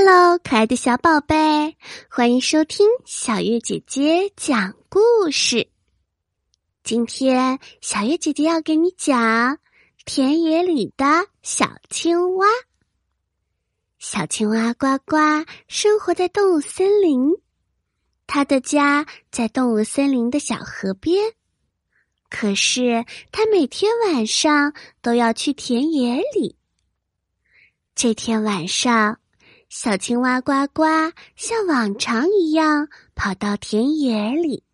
Hello，可爱的小宝贝，欢迎收听小月姐姐讲故事。今天小月姐姐要给你讲田野里的小青蛙。小青蛙呱呱生活在动物森林，它的家在动物森林的小河边。可是它每天晚上都要去田野里。这天晚上。小青蛙呱呱像往常一样跑到田野里，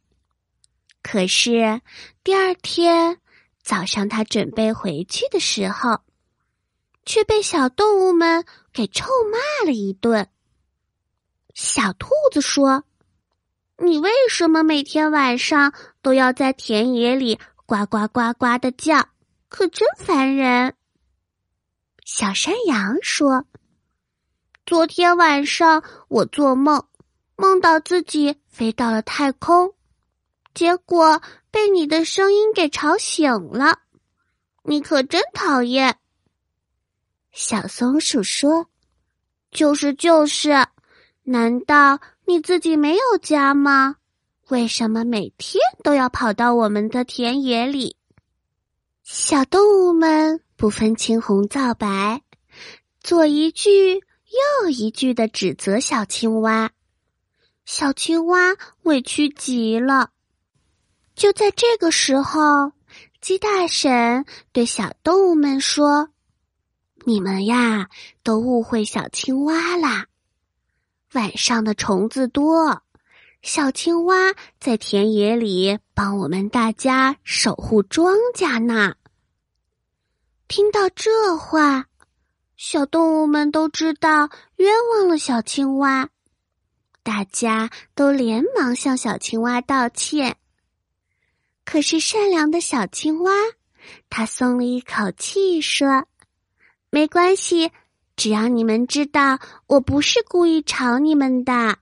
可是第二天早上，它准备回去的时候，却被小动物们给臭骂了一顿。小兔子说：“你为什么每天晚上都要在田野里呱呱呱呱的叫？可真烦人。”小山羊说。昨天晚上我做梦，梦到自己飞到了太空，结果被你的声音给吵醒了。你可真讨厌。小松鼠说：“就是就是，难道你自己没有家吗？为什么每天都要跑到我们的田野里？”小动物们不分青红皂白，左一句。又一句的指责小青蛙，小青蛙委屈极了。就在这个时候，鸡大婶对小动物们说：“你们呀，都误会小青蛙啦。晚上的虫子多，小青蛙在田野里帮我们大家守护庄稼呢。”听到这话。小动物们都知道冤枉了小青蛙，大家都连忙向小青蛙道歉。可是善良的小青蛙，他松了一口气，说：“没关系，只要你们知道我不是故意吵你们的。”